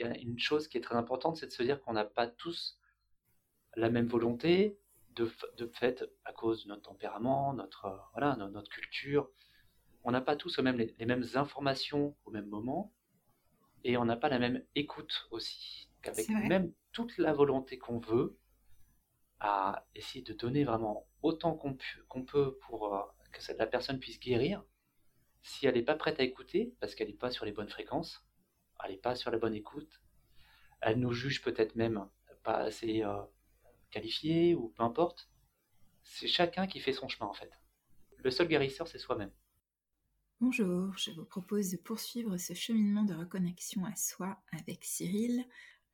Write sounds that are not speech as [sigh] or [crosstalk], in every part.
y a une chose qui est très importante, c'est de se dire qu'on n'a pas tous la même volonté, de, de, fait, à cause de notre tempérament, notre, voilà, notre culture. On n'a pas tous même, les, mêmes informations au même moment, et on n'a pas la même écoute aussi. Avec même toute la volonté qu'on veut, à essayer de donner vraiment autant qu'on peut pour euh, que la personne puisse guérir, si elle n'est pas prête à écouter, parce qu'elle n'est pas sur les bonnes fréquences, elle n'est pas sur la bonne écoute, elle nous juge peut-être même pas assez euh, qualifiée ou peu importe. C'est chacun qui fait son chemin en fait. Le seul guérisseur, c'est soi-même. Bonjour, je vous propose de poursuivre ce cheminement de reconnexion à soi avec Cyril.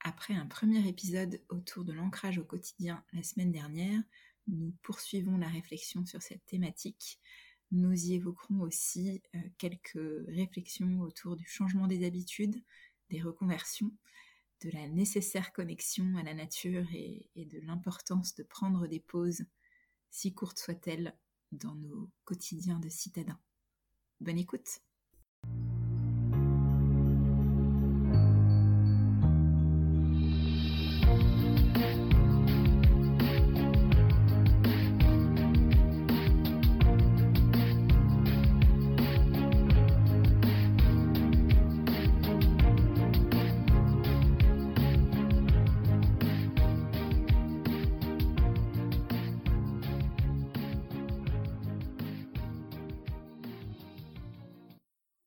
Après un premier épisode autour de l'ancrage au quotidien la semaine dernière, nous poursuivons la réflexion sur cette thématique nous y évoquerons aussi euh, quelques réflexions autour du changement des habitudes, des reconversions, de la nécessaire connexion à la nature et, et de l'importance de prendre des pauses, si courtes soient-elles, dans nos quotidiens de citadins. Bonne écoute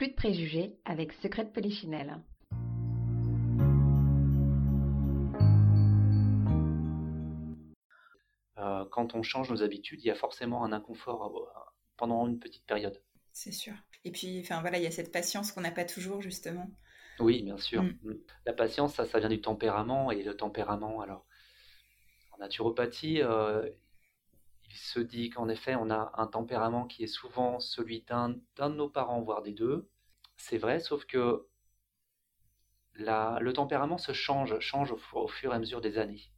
Plus de préjugés avec Secret de Polichinelle. Euh, quand on change nos habitudes, il y a forcément un inconfort euh, pendant une petite période. C'est sûr. Et puis, enfin voilà, il y a cette patience qu'on n'a pas toujours justement. Oui, bien sûr. Mm. Mm. La patience, ça, ça vient du tempérament et le tempérament. Alors, en naturopathie, euh, se dit qu'en effet, on a un tempérament qui est souvent celui d'un de nos parents, voire des deux. C'est vrai, sauf que le tempérament se change, change au, fur et à mesure des années.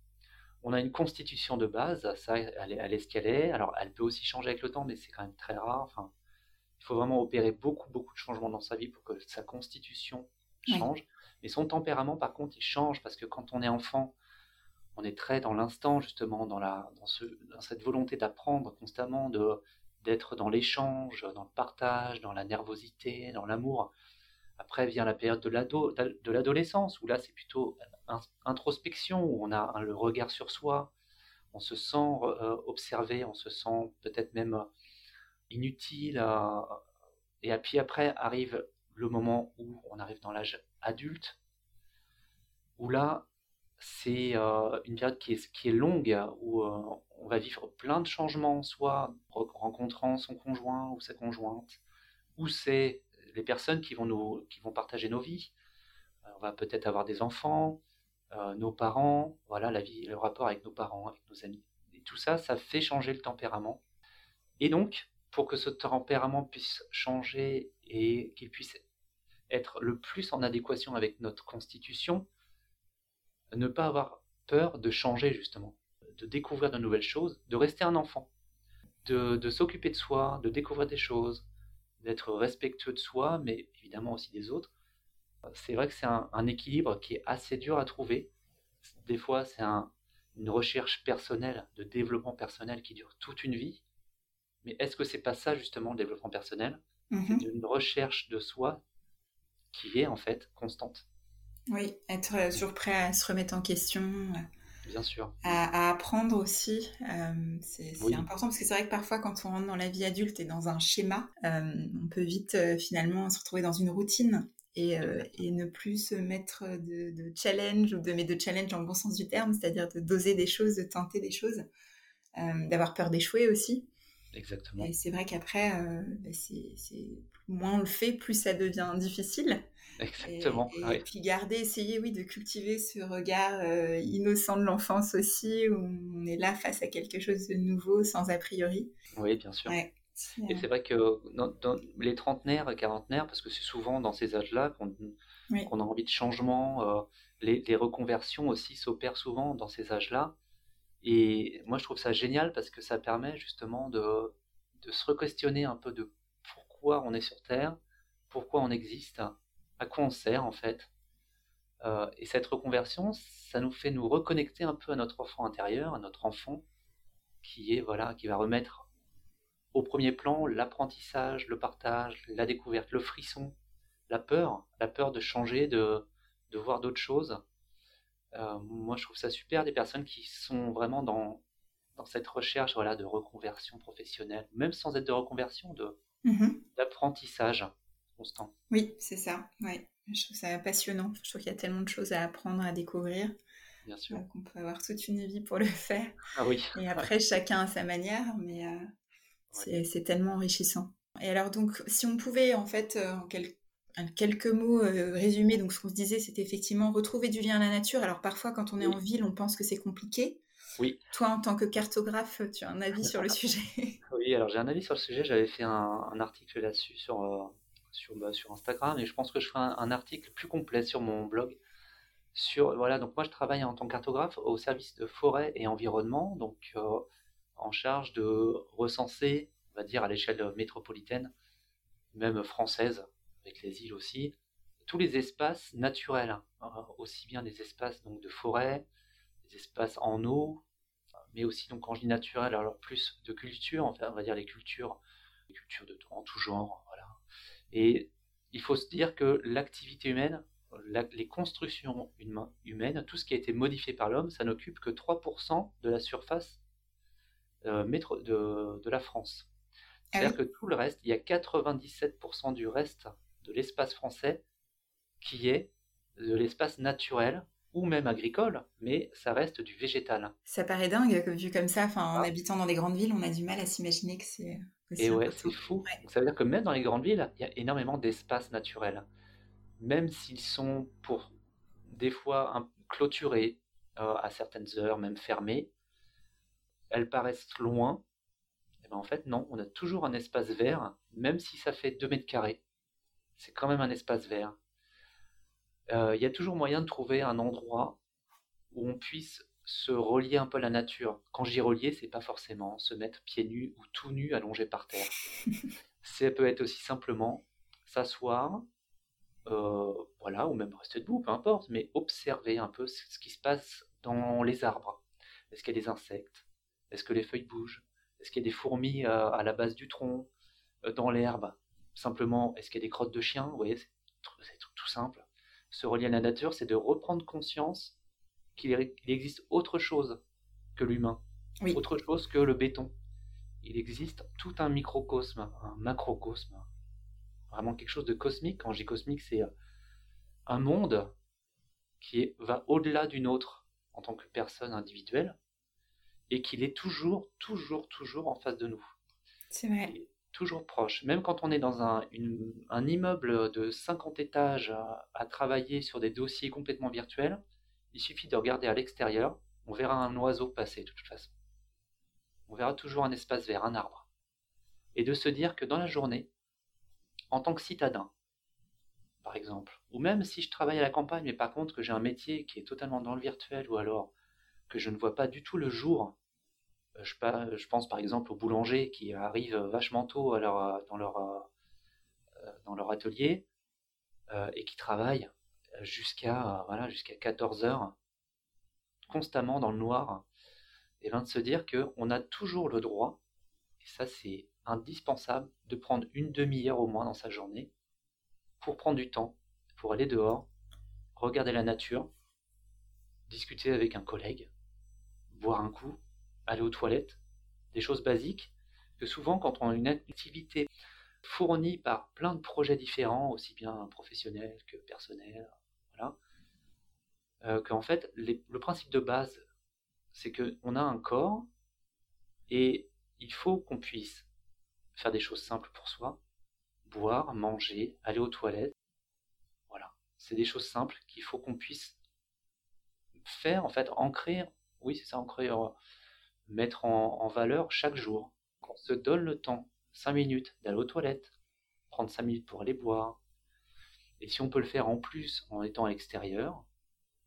On a une constitution de base, ça, elle est, ce qu'elle est. Alors, elle peut aussi changer avec le temps, mais c'est quand même très rare. Enfin, il faut vraiment opérer beaucoup, beaucoup de changements dans sa vie pour que sa constitution change. Mais son tempérament, par contre, il change parce que quand on est enfant, on est très dans l'instant, justement, dans, la, dans, ce, dans cette volonté d'apprendre constamment, de, d'être dans l'échange, dans le partage, dans la nervosité, dans l'amour. Après vient la période de, l'ado, de l'adolescence, où là c'est plutôt introspection, où on a le regard sur soi, on se sent euh, observé, on se sent peut-être même euh, inutile. Euh, et puis après arrive le moment où on arrive dans l'âge adulte, où là c'est euh, une période qui est, qui est longue, où euh, on va vivre plein de changements, soit rencontrant son conjoint ou sa conjointe, ou c'est les personnes qui vont, nous, qui vont partager nos vies. Euh, on va peut-être avoir des enfants, nos parents, voilà la vie, le rapport avec nos parents, avec nos amis. Et tout ça, ça fait changer le tempérament. Et donc, pour que ce tempérament puisse changer et qu'il puisse être le plus en adéquation avec notre constitution, ne pas avoir peur de changer justement, de découvrir de nouvelles choses, de rester un enfant, de, s'occuper de soi, de découvrir des choses, d'être respectueux de soi, mais évidemment aussi des autres. C'est vrai que c'est un, équilibre qui est assez dur à trouver. Des fois, c'est une recherche personnelle, de développement personnel qui dure toute une vie. Mais est-ce que c'est pas ça justement le développement personnel? Mm-hmm. C'est une recherche de soi qui est en fait constante. Oui, être euh, toujours prêt à se remettre en question. Euh, Bien sûr. À, apprendre aussi. Euh, c'est important parce que c'est vrai que parfois, quand on rentre dans la vie adulte et dans un schéma, on peut vite finalement se retrouver dans une routine et, ne plus se mettre de, challenge, ou de, mais de challenge dans le bon sens du terme, c'est-à-dire de doser des choses, de tenter des choses, d'avoir peur d'échouer aussi. Exactement. Et c'est vrai qu'après, bah, c'est moins on le fait, plus ça devient difficile. Exactement. Et, puis garder, essayer, oui, de cultiver ce regard euh, innocent de l'enfance aussi, où on est là face à quelque chose de nouveau, sans a priori. Oui, bien sûr. Et c'est vrai que dans, les trentenaires, quarantenaires, parce que c'est souvent dans ces âges-là qu'on a envie de changement, euh, les, les, reconversions aussi s'opèrent souvent dans ces âges-là. Et moi, je trouve ça génial parce que ça permet justement de, de se re-questionner un peu de pourquoi on est sur Terre, pourquoi on existe, à quoi on sert en fait. Euh, et cette reconversion, ça nous fait nous reconnecter un peu à notre enfant intérieur, à notre enfant, qui est voilà, qui va remettre au premier plan l'apprentissage, le partage, la découverte, le frisson, la peur, la peur de changer, de, de voir d'autres choses. Euh, moi, je trouve ça super des personnes qui sont vraiment dans, dans cette recherche voilà, de reconversion professionnelle, même sans être de reconversion, de, mmh d'apprentissage. Oui, c'est ça. Ouais. Je trouve ça passionnant. Je trouve qu'il y a tellement de choses à apprendre, à découvrir. Bien sûr. On peut avoir toute une vie pour le [laughs] faire. Ah oui. Et après, chacun à sa manière, mais euh, c'est tellement enrichissant. Et alors, donc, si on pouvait, en fait, euh, en, quelques mots euh, résumer, donc ce qu'on se disait, c'était effectivement retrouver du lien à la nature. Alors, parfois, quand on est en ville, on pense que c'est compliqué. Oui. Toi, en tant que cartographe, tu as un avis sur le [laughs] sujet? Oui, alors j'ai un avis sur le sujet. J'avais fait un, un article là-dessus sur sur, bah, sur Instagram et je pense que je ferai un, article plus complet sur mon blog. Sur, voilà, donc moi je travaille en tant que cartographe au service de forêt et environnement, donc euh, en charge de recenser, on va dire à l'échelle métropolitaine, même française, avec les îles aussi, tous les espaces naturels, hein, aussi bien des espaces donc de forêt, des espaces en eau, mais aussi donc quand je dis naturel, alors plus de culture, enfin on va dire les cultures, les cultures de en tout genre, voilà, et il faut se dire que l'activité humaine, les constructions humaines, tout ce qui a été modifié par l'homme, ça n'occupe que 3% de la surface euh, de, la France. Ah C'est-à-dire que tout le reste, il y a 97% du reste de l'espace français qui est de l'espace naturel ou même agricole, mais ça reste du végétal. Ça paraît dingue vu comme ça. Enfin, en ah. habitant dans des grandes villes, on a du mal à s'imaginer que c'est et ouais, c'est fou. ça veut dire que même dans les grandes villes, il y a énormément d'espaces naturels. Même s'ils sont pour des fois clôturés euh, à certaines heures, même fermés, elles paraissent loin. Et ben en fait, non, on a toujours un espace vert, même si ça fait 2 mètres carrés. C'est quand même un espace vert. Euh, il y a toujours moyen de trouver un endroit où on puisse se relier un peu à la nature. Quand j'y relier, c'est pas forcément se mettre pieds nus ou tout nus allongé par terre. [laughs] ça peut être aussi simplement s'asseoir, euh, voilà, ou même rester debout, peu importe, mais observer un peu ce qui se passe dans les arbres. Est-ce qu'il y a des insectes? Est-ce que les feuilles bougent? Est-ce qu'il y a des fourmis euh, à la base du tronc, euh, dans l'herbe? Simplement, est-ce qu'il y a des crottes de chiens? Vous voyez, c'est tout simple. Se relier à la nature, c'est de reprendre conscience qu'il existe autre chose que l'humain, autre chose que le béton. Il existe tout un microcosme, un macrocosme, vraiment quelque chose de cosmique. Quand je dis cosmique, c'est euh, un monde qui va au-delà d'une autre en tant que personne individuelle et qu'il est toujours, toujours, toujours en face de nous. C'est vrai. Toujours proche. Même quand on est dans un, immeuble de 50 étages à, travailler sur des dossiers complètement virtuels, il suffit de regarder à l'extérieur, on verra un oiseau passer de toute façon. On verra toujours un espace vert, un arbre. Et de se dire que dans la journée, en tant que citadin, par exemple, ou même si je travaille à la campagne, mais par contre que j'ai un métier qui est totalement dans le virtuel, ou alors que je ne vois pas du tout le jour, euh, je, pense par exemple aux boulangers qui arrivent vachement tôt dans, leur, euh, dans leur atelier et qui travaillent jusqu'à voilà, jusqu'à 14 heures, constamment dans le noir, et bien de se dire qu'on a toujours le droit, et ça c'est indispensable, de prendre une demi-heure au moins dans sa journée pour prendre du temps, pour aller dehors, regarder la nature, discuter avec un collègue, boire un coup, aller aux toilettes, des choses basiques que souvent quand on a une activité fournie par plein de projets différents, aussi bien professionnels que personnels, voilà, euh, fait, le principe de base, c'est qu'on a un corps et il faut qu'on puisse faire des choses simples pour soi, boire, manger, aller aux toilettes. Voilà, c'est des choses simples qu'il faut qu'on puisse faire, en fait, ancrer, oui, c'est ça, ancrer, euh, mettre en, valeur chaque jour. Qu'on se donne le temps, 5 minutes, d'aller aux toilettes, prendre 5 minutes pour aller boire. Et si on peut le faire en plus en étant à l'extérieur,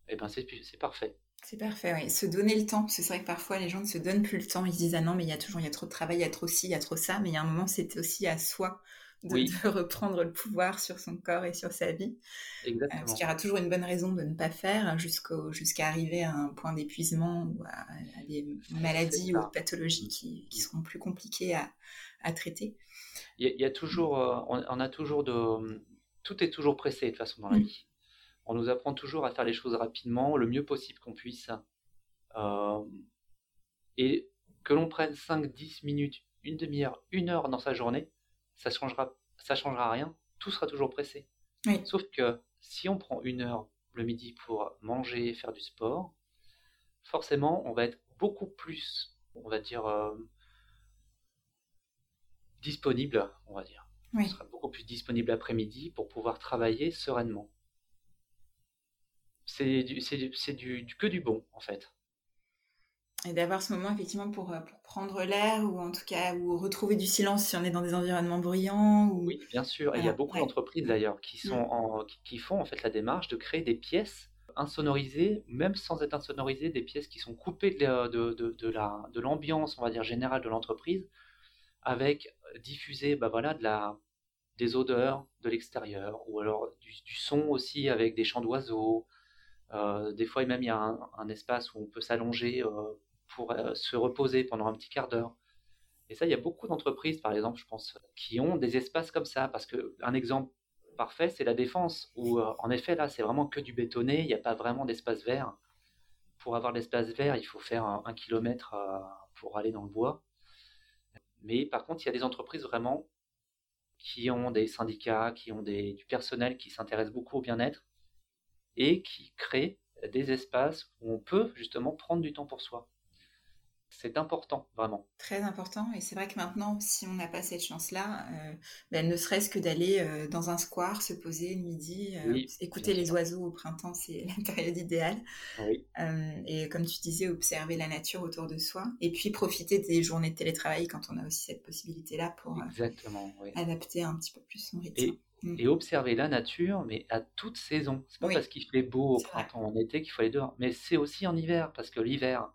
eh ben c'est parfait. C'est parfait, oui. Se donner le temps, c'est vrai que parfois les gens ne se donnent plus le temps. Ils se disent ah non mais il y a toujours y a trop de travail, il y a trop ci, il y a trop ça. Mais il y a un moment c'est aussi à soi de, reprendre le pouvoir sur son corps et sur sa vie. Exactement. parce qu'il y aura toujours une bonne raison de ne pas faire jusqu'à arriver à un point d'épuisement ou à, des maladies ou pathologies qui, qui, seront plus compliquées à, à traiter. Il y, a, toujours, euh, on, a toujours de, tout est toujours pressé de toute façon dans la mm. vie on nous apprend toujours à faire les choses rapidement, le mieux possible qu'on puisse. Euh, et que l'on prenne 5, 10 minutes, une demi-heure, une heure dans sa journée, ça changera, ça changera rien. Tout sera toujours pressé. Sauf que si on prend une heure le midi pour manger, faire du sport, forcément, on va être beaucoup plus, on va dire, euh, disponible, on va dire. On sera beaucoup plus disponible après-midi pour pouvoir travailler sereinement c'est du, c'est du, que du bon en fait. Et d'avoir ce moment effectivement pour, euh, pour prendre l'air ou en tout cas ou retrouver du silence si on est dans des environnements bruyants. Ou... Oui, bien sûr. il y a beaucoup d'entreprises d'ailleurs qui, sont mm. en, qui, font en fait la démarche de créer des pièces insonorisées, même sans être insonorisées, des pièces qui sont coupées de, de, de, la, de l'ambiance, on va dire, générale de l'entreprise, avec diffuser bah voilà, de la, des odeurs de l'extérieur, ou alors du, du son aussi avec des chants d'oiseaux, euh, des fois, même, il y a un, espace où on peut s'allonger euh, pour euh, se reposer pendant un petit quart d'heure. Et ça, il y a beaucoup d'entreprises, par exemple, je pense, qui ont des espaces comme ça. Parce qu'un exemple parfait, c'est la défense, où en effet, là, c'est vraiment que du bétonné, il n'y a pas vraiment d'espace vert. Pour avoir l'espace vert, il faut faire un, kilomètre pour aller dans le bois. Mais par contre, il y a des entreprises vraiment qui ont des syndicats, qui ont du personnel qui s'intéresse beaucoup au bien-être et qui crée des espaces où on peut justement prendre du temps pour soi. C'est important, vraiment. Très important. Et c'est vrai que maintenant, si on n'a pas cette chance-là, euh, ben, ne serait-ce que d'aller euh, dans un square, se poser le midi, euh, écouter les oiseaux au printemps, c'est [laughs] la période idéale. et comme tu disais, observer la nature autour de soi. Et puis profiter des journées de télétravail quand on a aussi cette possibilité-là pour adapter un petit peu plus son rythme. Mm. et observer la nature, mais à toute saison. C'est pas parce qu'il fait beau au printemps, en été qu'il faut aller dehors, mais c'est aussi en hiver, parce que l'hiver,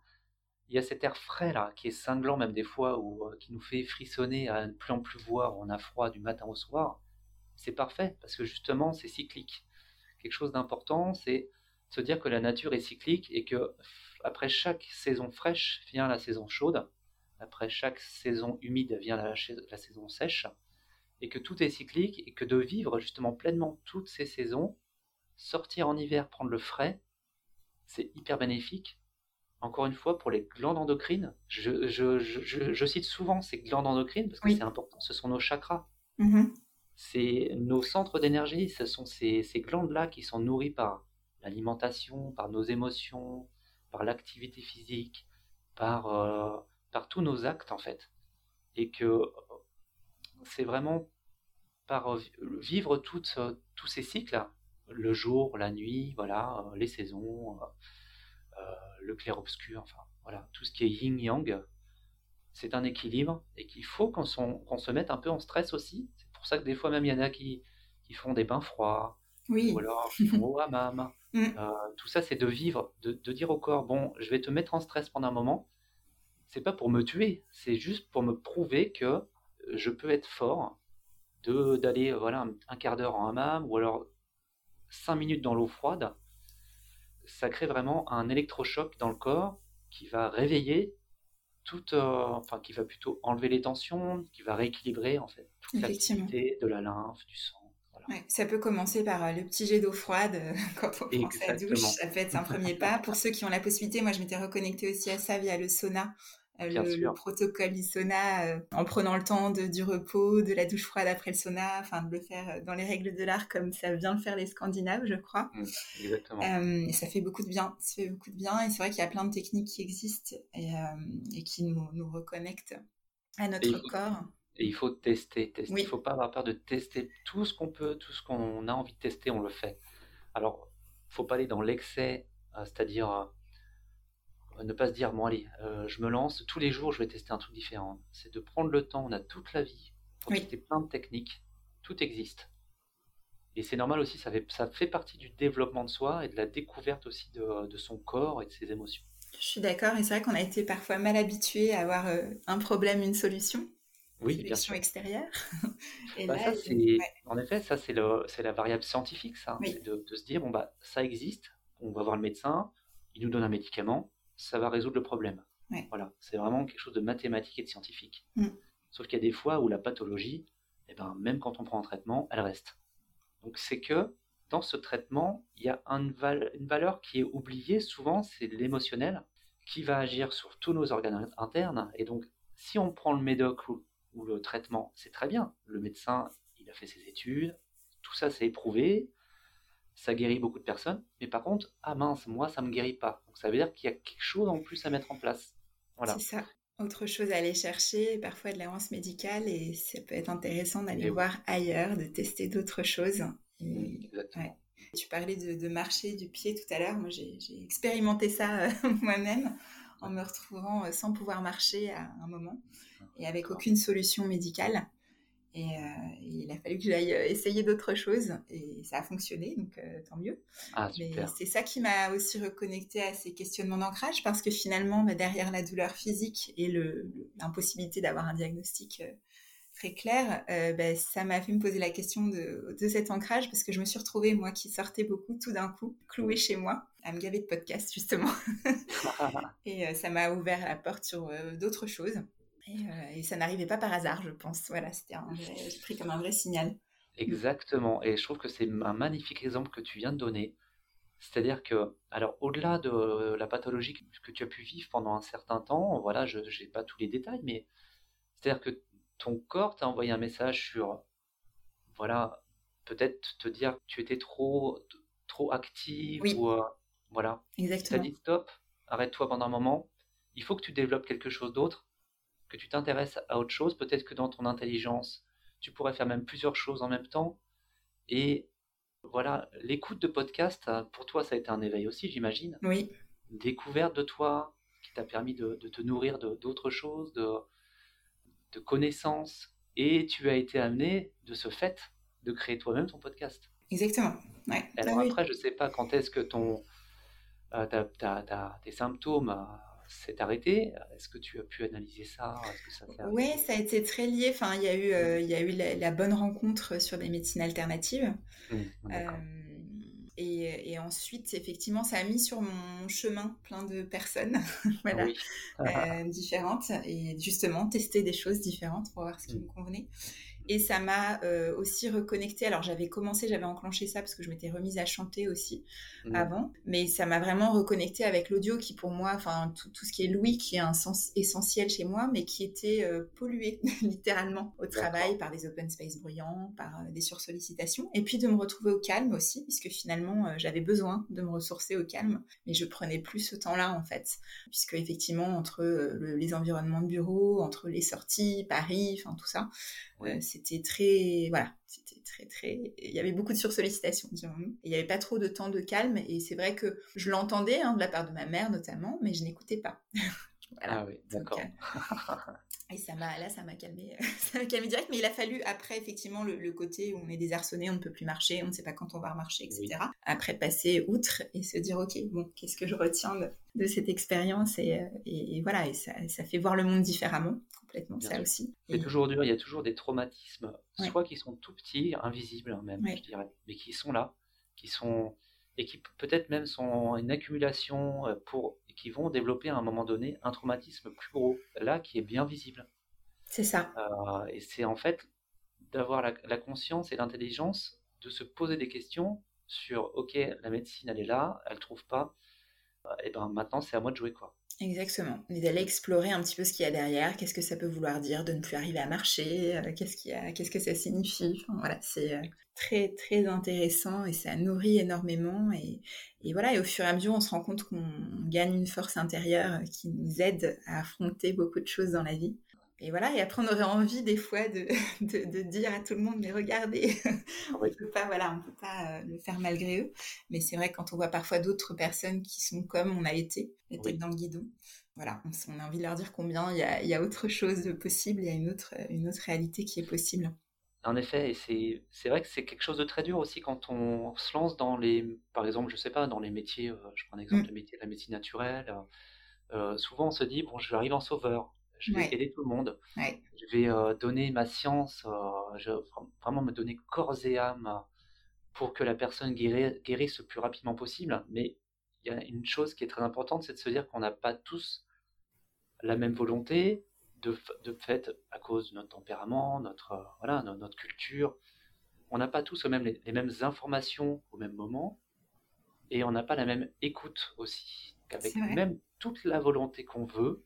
il y a cet air frais là, qui est cinglant même des fois, ou euh, qui nous fait frissonner à ne plus en plus voir, on a froid du matin au soir. C'est parfait, parce que justement, c'est cyclique. Quelque chose d'important, c'est se dire que la nature est cyclique et que après chaque saison fraîche vient la saison chaude, après chaque saison humide vient la saison sèche et que tout est cyclique et que de vivre justement pleinement toutes ces saisons, sortir en hiver, prendre le frais, c'est hyper bénéfique. Encore une fois, pour les glandes endocrines, je, cite souvent ces glandes endocrines parce que c'est important, ce sont nos chakras. Mm-hmm. C'est nos centres d'énergie, ce sont ces, glandes-là qui sont nourries par l'alimentation, par nos émotions, par l'activité physique, par, euh, par tous nos actes en fait. Et que c'est vraiment par vivre toutes, euh, tous ces cycles, le jour, la nuit, voilà, euh, les saisons, le clair-obscur, enfin voilà, tout ce qui est yin-yang, c'est un équilibre et qu'il faut qu'on se mette un peu en stress aussi. C'est pour ça que des fois même il y en a qui, qui font des bains froids, oui. ou alors [laughs] qui font au hammam. Mm. tout ça c'est de vivre, de, de, dire au corps, bon, je vais te mettre en stress pendant un moment. C'est pas pour me tuer, c'est juste pour me prouver que je peux être fort de d'aller voilà un, quart d'heure en hammam ou alors cinq minutes dans l'eau froide. Ça crée vraiment un électrochoc dans le corps qui va réveiller toute, euh, enfin qui va plutôt enlever les tensions, qui va rééquilibrer en fait toute l'activité de la lymphe, du sang. ça peut commencer par euh, le petit jet d'eau froide euh, [laughs] quand on prend sa douche. Ça peut être un premier pas. Pour ceux qui ont la possibilité, moi je m'étais reconnectée aussi à ça via le sauna. Euh, le, protocole du sauna euh, en prenant le temps de, du repos, de la douche froide après le sauna, enfin de le faire euh, dans les règles de l'art comme ça vient de faire les Scandinaves, je crois. Mmh, exactement. et ça fait beaucoup de bien. Ça fait beaucoup de bien. Et c'est vrai qu'il y a plein de techniques qui existent et, et qui nous, nous reconnectent à notre corps. Et il faut tester, tester. Il ne faut pas avoir peur de tester tout ce qu'on peut, tout ce qu'on a envie de tester, on le fait. Alors, il ne faut pas aller dans l'excès, euh, c'est-à-dire euh, ne pas se dire, bon allez, euh, je me lance, tous les jours je vais tester un truc différent. C'est de prendre le temps, on a toute la vie pour tester plein de techniques, tout existe. Et c'est normal aussi, ça fait, ça fait partie du développement de soi et de la découverte aussi de, de son corps et de ses émotions. Je suis d'accord, et c'est vrai qu'on a été parfois mal habitué à avoir un problème, une solution. Oui, bien sûr. extérieure. [laughs] et bah, En effet, ça c'est la variable scientifique, ça. C'est de, de, se dire, bon, bah, ça existe, on va voir le médecin, il nous donne un médicament, ça va résoudre le problème. Voilà, c'est vraiment quelque chose de mathématique et de scientifique. Mm. Sauf qu'il y a des fois où la pathologie, eh ben, même quand on prend un traitement, elle reste. Donc c'est que dans ce traitement, il y a une valeur qui est oubliée souvent, c'est l'émotionnel, qui va agir sur tous nos organes internes. Et donc, si on prend le médoc ou, ou le traitement, c'est très bien. Le médecin, il a fait ses études, tout ça c'est éprouvé, ça guérit beaucoup de personnes, mais par contre, ah mince, moi, ça me guérit pas. Donc ça veut dire qu'il y a quelque chose en plus à mettre en place. Voilà. C'est ça. Autre chose à aller chercher, parfois de l'avance médicale, et ça peut être intéressant d'aller voir ailleurs, de tester d'autres choses. Exactement. Tu parlais de, marcher du pied tout à l'heure. Moi, j'ai expérimenté ça euh, [laughs] moi-même en me retrouvant euh, sans pouvoir marcher à un moment et avec aucune solution médicale. Et, euh, il a fallu que j'aille euh, essayer d'autres choses et ça a fonctionné, donc euh, tant mieux. Ah, Mais c'est ça qui m'a aussi reconnecté à ces questionnements d'ancrage parce que finalement, bah, derrière la douleur physique et l'impossibilité d'avoir un diagnostic très clair, bah, ça m'a fait me poser la question de, de, cet ancrage parce que je me suis retrouvée, moi qui sortais beaucoup, tout d'un coup, clouée chez moi, à me gaver de podcasts justement. [laughs] et ça m'a ouvert la porte sur d'autres choses. Euh, et, ça n'arrivait pas par hasard, je pense. Voilà, c'était pris comme un vrai signal. Exactement. Et je trouve que c'est un magnifique exemple que tu viens de donner. C'est-à-dire que, alors, au-delà de la pathologie que tu as pu vivre pendant un certain temps, voilà, je n'ai pas tous les détails, mais c'est-à-dire que ton corps t'a envoyé un message sur, voilà, peut-être te dire que tu étais trop, trop active, oui. ou, euh, voilà. Exactement. Dit stop, arrête-toi pendant un moment, il faut que tu développes quelque chose d'autre, que tu t'intéresses à autre chose, peut-être que dans ton intelligence, tu pourrais faire même plusieurs choses en même temps. Et voilà, l'écoute de podcast, pour toi, ça a été un éveil aussi, j'imagine. Oui. Découverte de toi, qui t'a permis de, te nourrir d'autres choses, de, de connaissances. Et tu as été amené, de ce fait, de créer toi-même ton podcast. Exactement. Ouais. Alors après, je ne sais pas quand est-ce que ton, euh, tes symptômes euh, s'est arrêté. Est-ce que tu as pu analyser ça, Oui, ça a été très lié. Enfin, il y a eu, euh, il y a eu la, bonne rencontre sur des médecines alternatives. Mmh, euh, et, ensuite, effectivement, ça a mis sur mon chemin plein de personnes [laughs] voilà, euh, différentes. Et justement, tester des choses différentes pour voir ce qui mmh. me convenait. Et ça m'a euh, aussi reconnecté. Alors j'avais commencé, j'avais enclenché ça parce que je m'étais remise à chanter aussi mmh. avant. Mais ça m'a vraiment reconnecté avec l'audio qui pour moi, enfin tout, ce qui est Louis, qui est un sens essentiel chez moi, mais qui était euh, pollué [laughs] littéralement au travail par des open space bruyants, par euh, des sursollicitations. Et puis de me retrouver au calme aussi, puisque finalement j'avais besoin de me ressourcer au calme. Mais je prenais plus ce temps-là en fait. Puisque effectivement, entre les environnements de bureau, entre les sorties, Paris, enfin tout ça, c'était très, voilà, c'était très, très, il y avait beaucoup de sursollicitation, disons-nous. Il n'y avait pas trop de temps de calme, et c'est vrai que je l'entendais, hein, de la part de ma mère notamment, mais je n'écoutais pas. [laughs] Ah oui, d'accord. Euh, [laughs] et ça m'a, là, ça m'a calmé, [laughs] ça m'a calmé direct, mais il a fallu après, effectivement, le, côté où on est désarçonné, on ne peut plus marcher, on ne sait pas quand on va marcher, etc. Après, passer outre et se dire, OK, bon, qu'est-ce que je retiens de, cette expérience et, euh, voilà, et ça, ça fait voir le monde différemment complètement ça aussi. C'est toujours dur, il y a toujours des traumatismes, soit qui sont tout petits, invisibles hein, même, je dirais, mais qui sont là, qui sont et qui peut-être même sont une accumulation euh, pour qui vont développer à un moment donné un traumatisme plus gros, là qui est bien visible. C'est ça. Euh, et c'est en fait d'avoir la, la, conscience et l'intelligence de se poser des questions sur ok la médecine elle est là, elle trouve pas, euh, et ben maintenant c'est à moi de jouer quoi. Exactement. Et d'aller explorer un petit peu ce qu'il y a derrière, qu'est-ce que ça peut vouloir dire de ne plus arriver à marcher, euh, qu'est-ce, qu'il a, que ça signifie. voilà, c'est euh, très très intéressant et ça nourrit énormément. Et, et, voilà, et au fur et à mesure, on se rend compte qu'on gagne une force intérieure qui nous aide à affronter beaucoup de choses dans la vie. Et voilà, et après on aurait envie des fois de, [laughs] de, dire à tout le monde, mais regardez, [laughs] on peut pas, voilà, on peut pas euh, le faire malgré eux. Mais c'est vrai quand on voit parfois d'autres personnes qui sont comme on a été, les têtes dans le guidon, voilà, on, a envie de leur dire combien il y a, y a, autre chose de possible, il y a une autre, une autre réalité qui est possible. En effet, et c'est vrai que c'est quelque chose de très dur aussi quand on se lance dans les, par exemple, je sais pas, dans les métiers, euh, je prends un exemple, mmh. le métier de la médecine naturelle. Euh, souvent on se dit, bon, je vais arriver en sauveur, je vais aider tout le monde. Je vais euh, donner ma science, euh, je, vraiment me donner corps et âme pour que la personne guérisse, le plus rapidement possible. Mais il y a une chose qui est très importante, c'est de se dire qu'on n'a pas tous la même volonté, de, de, fait, à cause de notre tempérament, notre, euh, voilà, notre culture. On n'a pas tous même, les, mêmes informations au même moment, et on n'a pas la même écoute aussi. Avec même toute la volonté qu'on veut,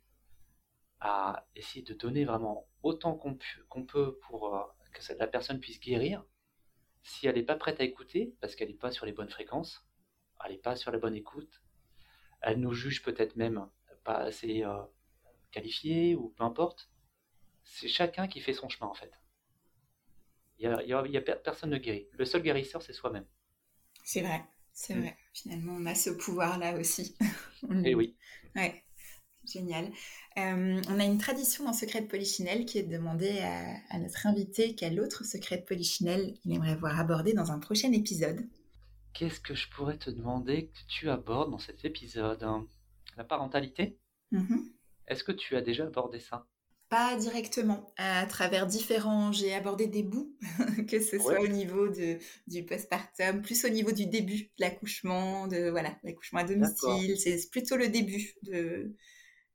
à essayer de donner vraiment autant qu'on peut pour euh, que la personne puisse guérir, si elle n'est pas prête à écouter, parce qu'elle n'est pas sur les bonnes fréquences, elle n'est pas sur la bonne écoute, elle nous juge peut-être même pas assez euh, qualifiée ou peu importe, c'est chacun qui fait son chemin en fait. Il n'y a, y a, personne ne guérit. Le seul guérisseur, c'est soi-même. C'est vrai, c'est mm. vrai. Finalement, on a ce pouvoir-là aussi. Et [laughs] eh oui. Ouais. Génial. Euh, on a une tradition dans Secret de Polichinelle qui est de demander à, notre invité quel autre secret de Polichinelle il aimerait voir abordé dans un prochain épisode. Qu'est-ce que je pourrais te demander que tu abordes dans cet épisode hein? La parentalité? Mm-hmm. Est-ce que tu as déjà abordé ça? Pas directement. À travers différents, j'ai abordé des bouts, [laughs] que ce soit au niveau de, du postpartum, plus au niveau du début de l'accouchement, de voilà, l'accouchement à domicile. C'est plutôt le début de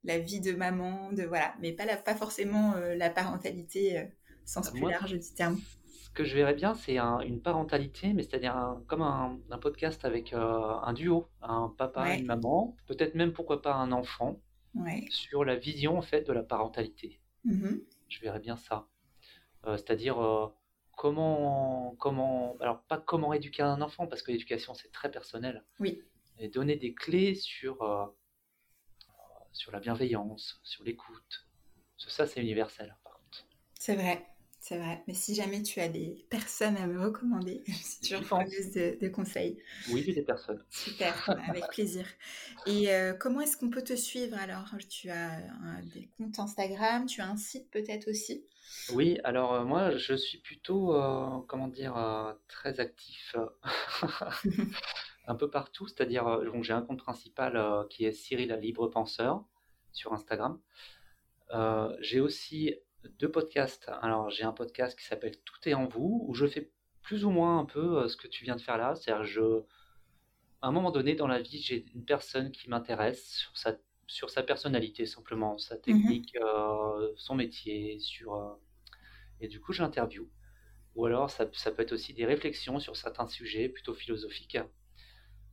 la vie de maman, de voilà, mais pas, la, pas forcément euh, la parentalité euh, sens plus large du terme. Ce que je verrais bien, c'est une parentalité, mais c'est-à-dire comme un, podcast avec euh, un duo, un papa et une maman, peut-être même pourquoi pas un enfant, sur la vision en fait de la parentalité. Mm-hmm. Je verrais bien ça. c'est-à-dire comment, comment, alors pas comment éduquer un enfant, parce que l'éducation c'est très personnel. Oui. Et donner des clés sur sur la bienveillance, sur l'écoute. Ça, c'est universel, par contre. C'est vrai, c'est vrai. Mais si jamais tu as des personnes à me recommander, [laughs] je suis toujours preneuse de, conseils. Oui, j'ai des personnes. Super, avec [laughs] plaisir. Et euh, comment est-ce qu'on peut te suivre alors? Tu as des comptes Instagram, tu as un site peut-être aussi? Oui, alors euh, moi, je suis plutôt, euh, comment dire, très actif. [laughs] un peu partout, c'est-à-dire euh, j'ai un compte principal euh, qui est Cyril Libre Penseur sur Instagram. Euh, j'ai aussi deux podcasts. Alors j'ai un podcast qui s'appelle Tout est en vous où je fais plus ou moins un peu ce que tu viens de faire là, c'est-à-dire je à un moment donné dans la vie, j'ai une personne qui m'intéresse sur sa sur sa personnalité simplement, sa mhm. technique, son métier, sur et du coup j'interview. Ou alors ça, ça, peut être aussi des réflexions sur certains sujets plutôt philosophiques.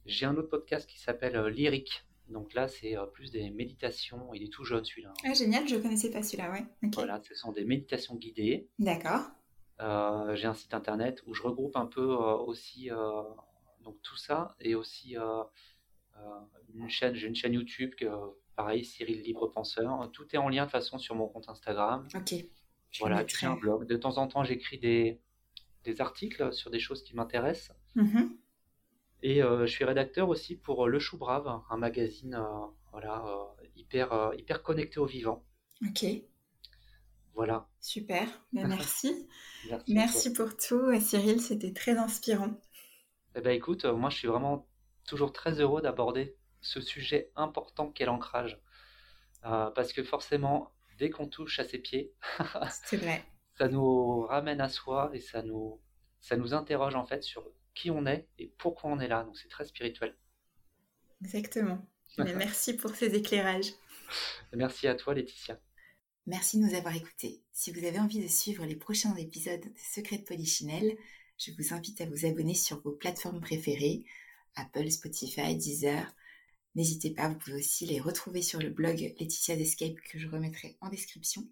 J'ai un autre podcast qui s'appelle euh, Lyrique. Donc là, c'est euh, plus des méditations. Il est tout jeune celui-là. Ah, génial, je ne connaissais pas celui-là, ouais. Voilà, ce sont des méditations guidées. D'accord. Euh, j'ai un site internet où je regroupe un peu aussi donc tout ça et aussi une chaîne, j'ai une chaîne YouTube que pareil, Cyril Libre Penseur. Tout est en lien de façon sur mon compte Instagram. Ok. voilà, j'ai un blog. De temps en temps, j'écris des, des articles sur des choses qui m'intéressent. Mm et euh, je suis rédacteur aussi pour euh, Le Chou Brave, un magazine euh, voilà, hyper, hyper connecté au vivant. Ok. Voilà. Super, ben, merci. merci. pour tout, Cyril, c'était très inspirant. Eh ben, écoute, moi je suis vraiment toujours très heureux d'aborder ce sujet important qu'est l'ancrage. parce que forcément, dès qu'on touche à ses pieds, [laughs] vrai. ça nous ramène à soi et ça nous, ça nous interroge en fait sur qui on est et pourquoi on est là. Donc c'est très spirituel. Exactement. [laughs] merci pour ces éclairages. Merci à toi Laetitia. Merci de nous avoir écoutés. Si vous avez envie de suivre les prochains épisodes de Secret de Polichinelle, je vous invite à vous abonner sur vos plateformes préférées, Apple, Spotify, Deezer. N'hésitez pas, vous pouvez aussi les retrouver sur le blog Laetitia Escape que je remettrai en description.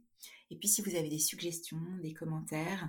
Et puis si vous avez des suggestions, des commentaires,